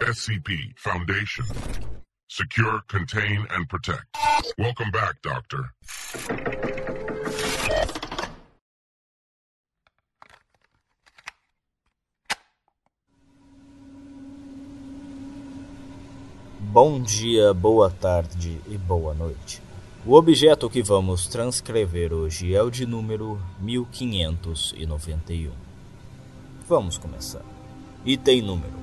SCP Foundation. Secure, contain, and protect. Welcome back, Doctor. Bom dia, boa tarde e boa noite. O objeto que vamos transcrever hoje é o de número 1591. Vamos começar. Item número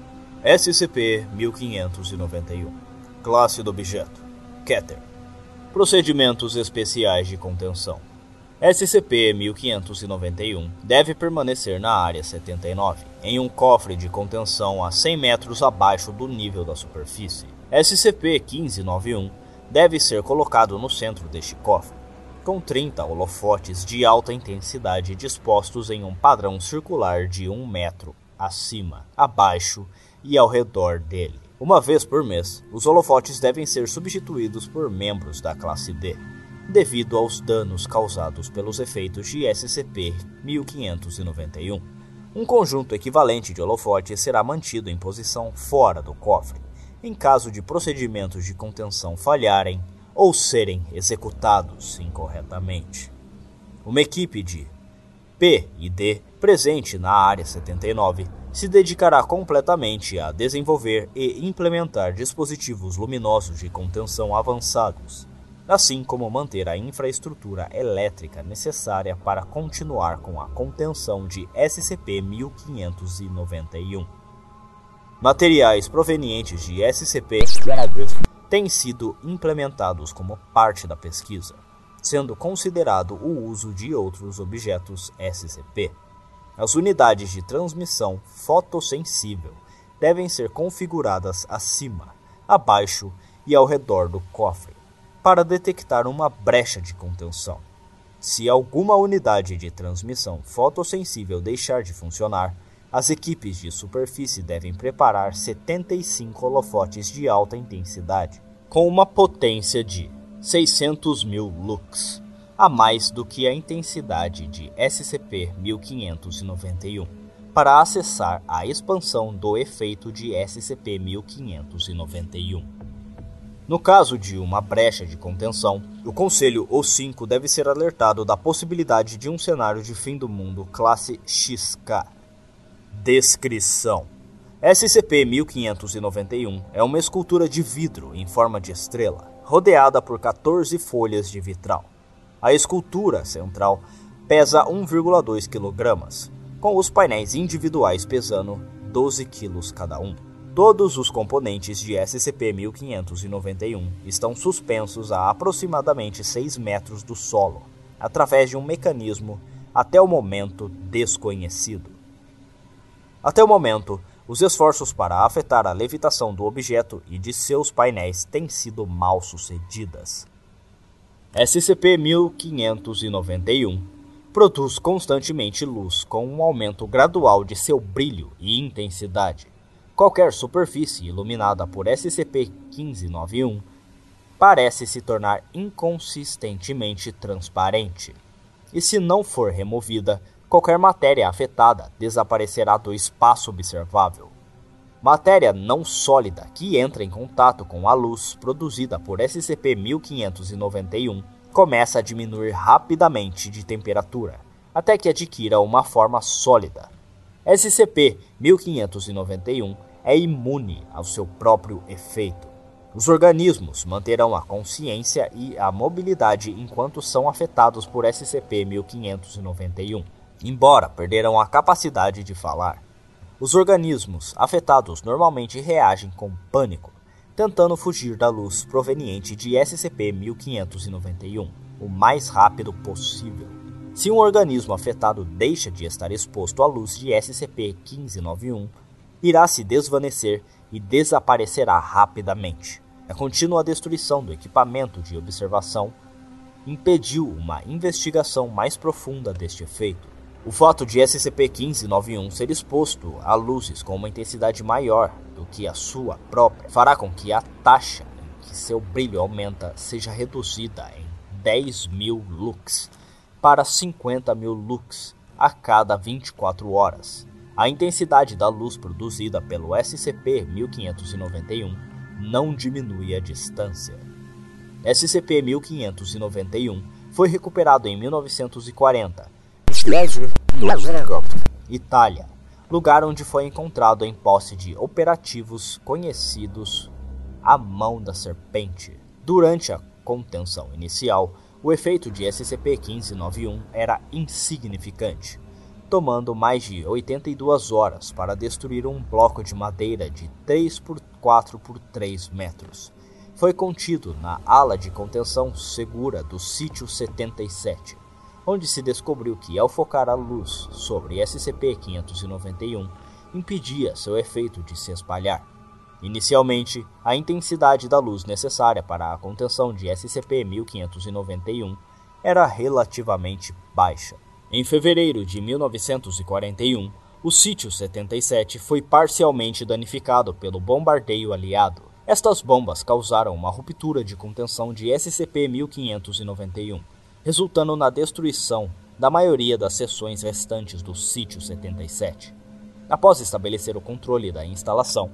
SCP-1591 Classe do objeto. Keter Procedimentos especiais de contenção. SCP-1591 deve permanecer na Área 79, em um cofre de contenção a 100 metros abaixo do nível da superfície. SCP-1591 deve ser colocado no centro deste cofre, com 30 holofotes de alta intensidade dispostos em um padrão circular de 1 metro acima, abaixo e ao redor dele. Uma vez por mês, os holofotes devem ser substituídos por membros da classe D, devido aos danos causados pelos efeitos de SCP-1591. Um conjunto equivalente de holofotes será mantido em posição fora do cofre, em caso de procedimentos de contenção falharem ou serem executados incorretamente. Uma equipe de P e D presente na Área 79 se dedicará completamente a desenvolver e implementar dispositivos luminosos de contenção avançados, assim como manter a infraestrutura elétrica necessária para continuar com a contenção de SCP-1591. Materiais provenientes de SCP têm sido implementados como parte da pesquisa, sendo considerado o uso de outros objetos SCP. As unidades de transmissão fotossensível devem ser configuradas acima, abaixo e ao redor do cofre para detectar uma brecha de contenção. Se alguma unidade de transmissão fotossensível deixar de funcionar, as equipes de superfície devem preparar 75 holofotes de alta intensidade, com uma potência de 600 mil lux a mais do que a intensidade de SCP-1591 para acessar a expansão do efeito de SCP-1591. No caso de uma brecha de contenção, o Conselho O5 deve ser alertado da possibilidade de um cenário de fim do mundo classe XK. Descrição: SCP-1591 é uma escultura de vidro em forma de estrela, rodeada por 14 folhas de vitral. A escultura central pesa 1,2 kg, com os painéis individuais pesando 12 kg cada um. Todos os componentes de SCP-1591 estão suspensos a aproximadamente 6 metros do solo, através de um mecanismo até o momento desconhecido. Até o momento, os esforços para afetar a levitação do objeto e de seus painéis têm sido mal sucedidas. SCP-1591 produz constantemente luz com um aumento gradual de seu brilho e intensidade. Qualquer superfície iluminada por SCP-1591 parece se tornar inconsistentemente transparente. E se não for removida, qualquer matéria afetada desaparecerá do espaço observável. Matéria não sólida que entra em contato com a luz produzida por SCP-1591 começa a diminuir rapidamente de temperatura, até que adquira uma forma sólida. SCP-1591 é imune ao seu próprio efeito. Os organismos manterão a consciência e a mobilidade enquanto são afetados por SCP-1591, embora perderão a capacidade de falar. Os organismos afetados normalmente reagem com pânico, tentando fugir da luz proveniente de SCP-1591 o mais rápido possível. Se um organismo afetado deixa de estar exposto à luz de SCP-1591, irá se desvanecer e desaparecerá rapidamente. A contínua destruição do equipamento de observação impediu uma investigação mais profunda deste efeito. O fato de SCP-1591 ser exposto a luzes com uma intensidade maior do que a sua própria fará com que a taxa em que seu brilho aumenta seja reduzida em 10 mil lux para 50 mil lux a cada 24 horas. A intensidade da luz produzida pelo SCP-1591 não diminui a distância. SCP-1591 foi recuperado em 1940, Itália, lugar onde foi encontrado em posse de operativos conhecidos a mão da serpente. Durante a contenção inicial, o efeito de SCP-1591 era insignificante, tomando mais de 82 horas para destruir um bloco de madeira de 3 por 4 por 3 metros. Foi contido na ala de contenção segura do sítio 77, onde se descobriu que, ao focar a luz sobre SCP-591, impedia seu efeito de se espalhar. Inicialmente, a intensidade da luz necessária para a contenção de SCP-1591 era relativamente baixa. Em fevereiro de 1941, o sítio 77 foi parcialmente danificado pelo bombardeio aliado. Estas bombas causaram uma ruptura de contenção de SCP-1591, resultando na destruição da maioria das seções restantes do sítio 77. Após estabelecer o controle da instalação,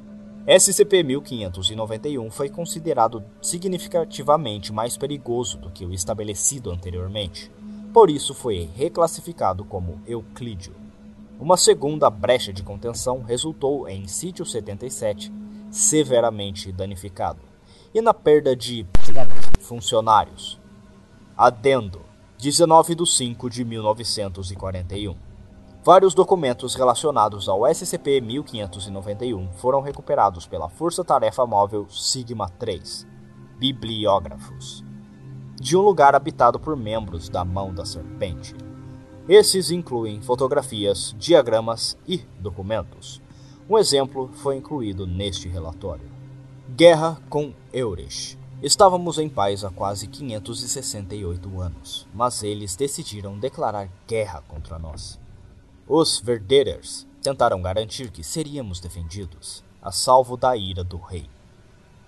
SCP-1591 foi considerado significativamente mais perigoso do que o estabelecido anteriormente, por isso foi reclassificado como Euclídeo. Uma segunda brecha de contenção resultou em Sítio 77 severamente danificado e na perda de funcionários. Adendo 19 de 5 de 1941. Vários documentos relacionados ao SCP-1591 foram recuperados pela Força Tarefa Móvel Sigma-3, bibliógrafos, de um lugar habitado por membros da Mão da Serpente. Esses incluem fotografias, diagramas e documentos. Um exemplo foi incluído neste relatório. Guerra com Eurish. Estávamos em paz há quase 568 anos, mas eles decidiram declarar guerra contra nós. Os Verderers tentaram garantir que seríamos defendidos, a salvo da ira do rei.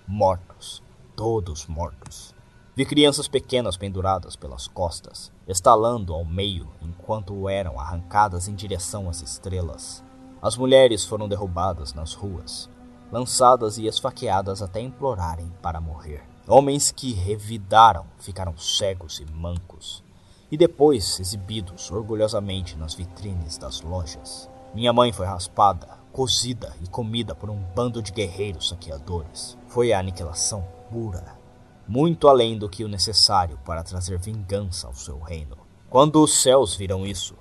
Mortos, todos mortos. Vi crianças pequenas penduradas pelas costas, estalando ao meio enquanto eram arrancadas em direção às estrelas. As mulheres foram derrubadas nas ruas, lançadas e esfaqueadas até implorarem para morrer. Homens que revidaram ficaram cegos e mancos, e depois exibidos orgulhosamente nas vitrines das lojas. Minha mãe foi raspada, cozida e comida por um bando de guerreiros saqueadores. Foi a aniquilação pura muito além do que o necessário para trazer vingança ao seu reino. Quando os céus viram isso,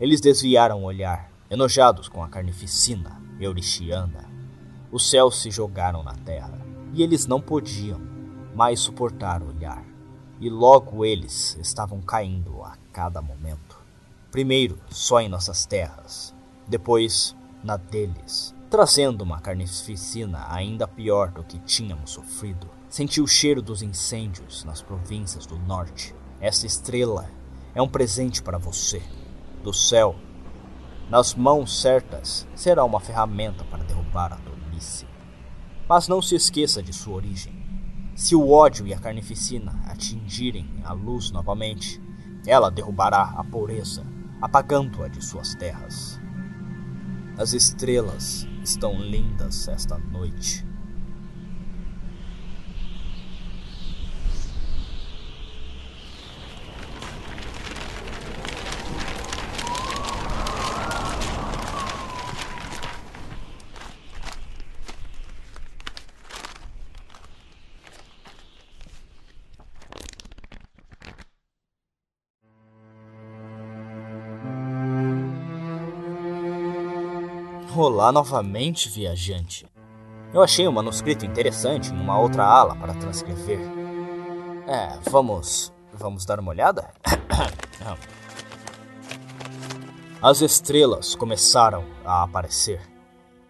eles desviaram o olhar, enojados com a carnificina eurixiana. Os céus se jogaram na terra, e eles não podiam mais suportar o olhar. E logo eles estavam caindo a cada momento. Primeiro só em nossas terras, depois na deles, trazendo uma carnificina ainda pior do que tínhamos sofrido. Senti o cheiro dos incêndios nas províncias do norte. Essa estrela é um presente para você, do céu. Nas mãos certas, será uma ferramenta para derrubar a tolice. Mas não se esqueça de sua origem. Se o ódio e a carnificina atingirem a luz novamente, ela derrubará a pureza, apagando-a de suas terras. As estrelas estão lindas esta noite. Olá novamente, viajante. Eu achei um manuscrito interessante em uma outra ala para transcrever. É, vamos. Vamos dar uma olhada? As estrelas começaram a aparecer.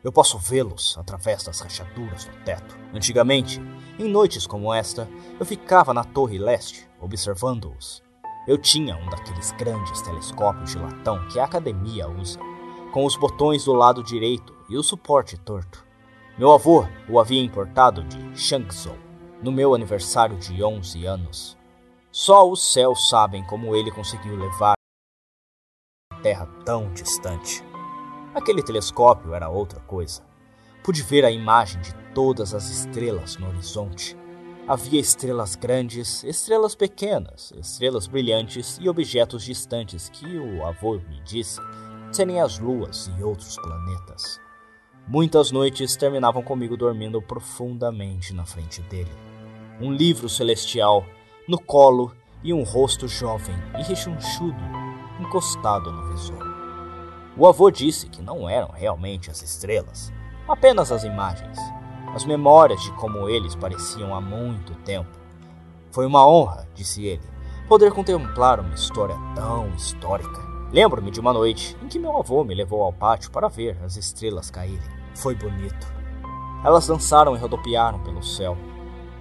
Eu posso vê-los através das rachaduras do teto. Antigamente, em noites como esta, eu ficava na torre leste, observando-os. Eu tinha um daqueles grandes telescópios de latão que a academia usa com os botões do lado direito e o suporte torto. Meu avô o havia importado de Shangzhou no meu aniversário de 11 anos. Só os céus sabem como ele conseguiu levar a terra tão distante. Aquele telescópio era outra coisa. Pude ver a imagem de todas as estrelas no horizonte. Havia estrelas grandes, estrelas pequenas, estrelas brilhantes e objetos distantes que o avô me disse serem as luas e outros planetas. Muitas noites terminavam comigo dormindo profundamente na frente dele. Um livro celestial no colo e um rosto jovem e rechonchudo encostado no visor. O avô disse que não eram realmente as estrelas, apenas as imagens, as memórias de como eles pareciam há muito tempo. Foi uma honra, disse ele, poder contemplar uma história tão histórica. Lembro-me de uma noite em que meu avô me levou ao pátio para ver as estrelas caírem. Foi bonito. Elas dançaram e rodopiaram pelo céu,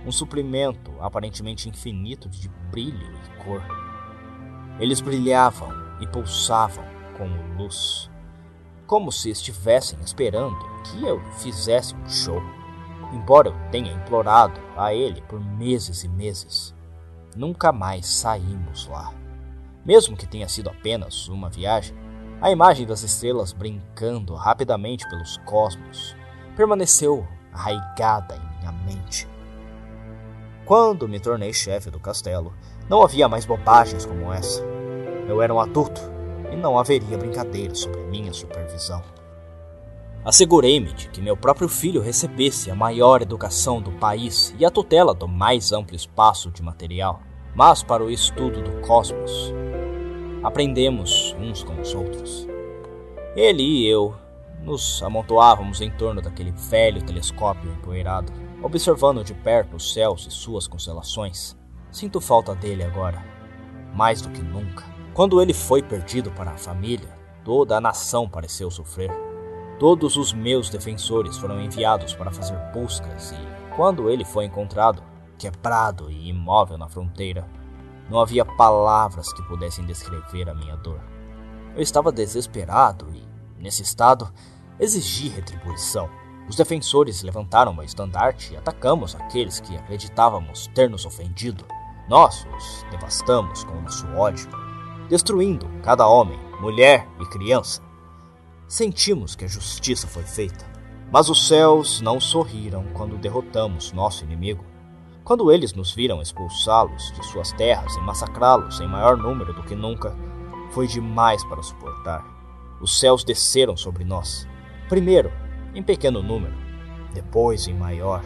um suprimento aparentemente infinito de brilho e cor. Eles brilhavam e pulsavam como luz, como se estivessem esperando que eu fizesse um show. Embora eu tenha implorado a ele por meses e meses, nunca mais saímos lá. Mesmo que tenha sido apenas uma viagem, a imagem das estrelas brincando rapidamente pelos cosmos permaneceu arraigada em minha mente. Quando me tornei chefe do castelo, não havia mais bobagens como essa. Eu era um adulto e não haveria brincadeira sobre minha supervisão. Assegurei-me de que meu próprio filho recebesse a maior educação do país e a tutela do mais amplo espaço de material, mas para o estudo do cosmos. Aprendemos uns com os outros. Ele e eu nos amontoávamos em torno daquele velho telescópio empoeirado observando de perto os céus e suas constelações. Sinto falta dele agora, mais do que nunca. Quando ele foi perdido para a família, toda a nação pareceu sofrer. Todos os meus defensores foram enviados para fazer buscas e, quando ele foi encontrado, quebrado e imóvel na fronteira, não havia palavras que pudessem descrever a minha dor. Eu estava desesperado e, nesse estado, exigi retribuição. Os defensores levantaram o estandarte e atacamos aqueles que acreditávamos ter nos ofendido. Nós os devastamos com nosso ódio, destruindo cada homem, mulher e criança. Sentimos que a justiça foi feita, mas os céus não sorriram quando derrotamos nosso inimigo. Quando eles nos viram expulsá-los de suas terras e massacrá-los em maior número do que nunca, foi demais para suportar. Os céus desceram sobre nós. Primeiro, em pequeno número, depois em maior.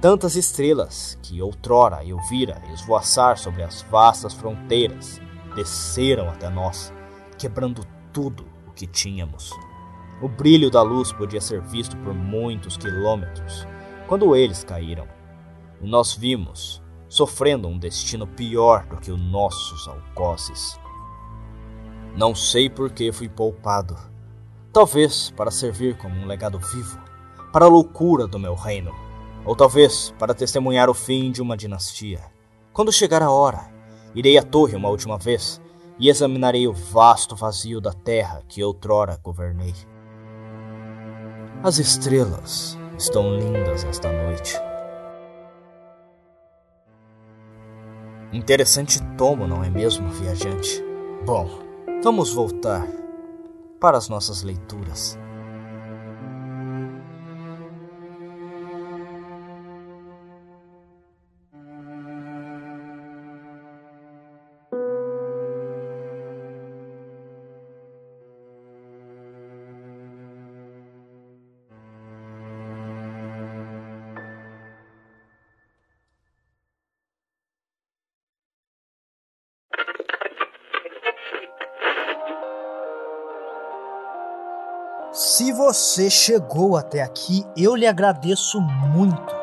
Tantas estrelas que outrora eu vira esvoaçar sobre as vastas fronteiras desceram até nós, quebrando tudo o que tínhamos. O brilho da luz podia ser visto por muitos quilômetros quando eles caíram. E nós vimos, sofrendo um destino pior do que os nossos algozes. Não sei por que fui poupado Talvez para servir como um legado vivo para a loucura do meu reino, ou talvez para testemunhar o fim de uma dinastia. Quando chegar a hora, irei à torre uma última vez e examinarei o vasto vazio da terra que outrora governei. As estrelas estão lindas esta noite. Interessante tomo, não é mesmo, viajante? Bom, vamos voltar para as nossas leituras. Se você chegou até aqui, eu lhe agradeço muito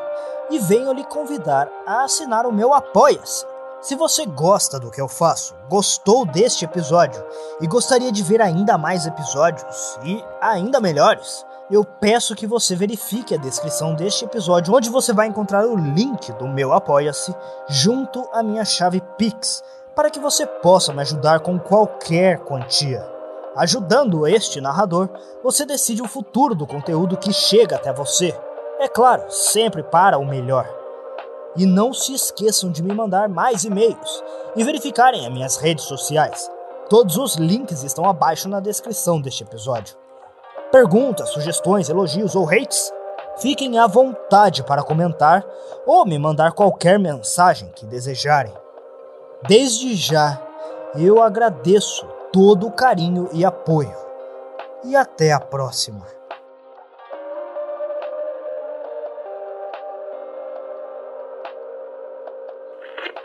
e venho lhe convidar a assinar o meu Apoia-se. Se você gosta do que eu faço, gostou deste episódio e gostaria de ver ainda mais episódios e ainda melhores, eu peço que você verifique a descrição deste episódio, onde você vai encontrar o link do meu Apoia-se junto à minha chave Pix, para que você possa me ajudar com qualquer quantia. Ajudando este narrador, você decide o futuro do conteúdo que chega até você. É claro, sempre para o melhor. E não se esqueçam de me mandar mais e-mails e verificarem as minhas redes sociais. Todos os links estão abaixo na descrição deste episódio. perguntas, sugestões, elogios ou hates, fiquem à vontade para comentar ou me mandar qualquer mensagem que desejarem. Desde já, eu agradeço todo o carinho e apoio. E até a próxima.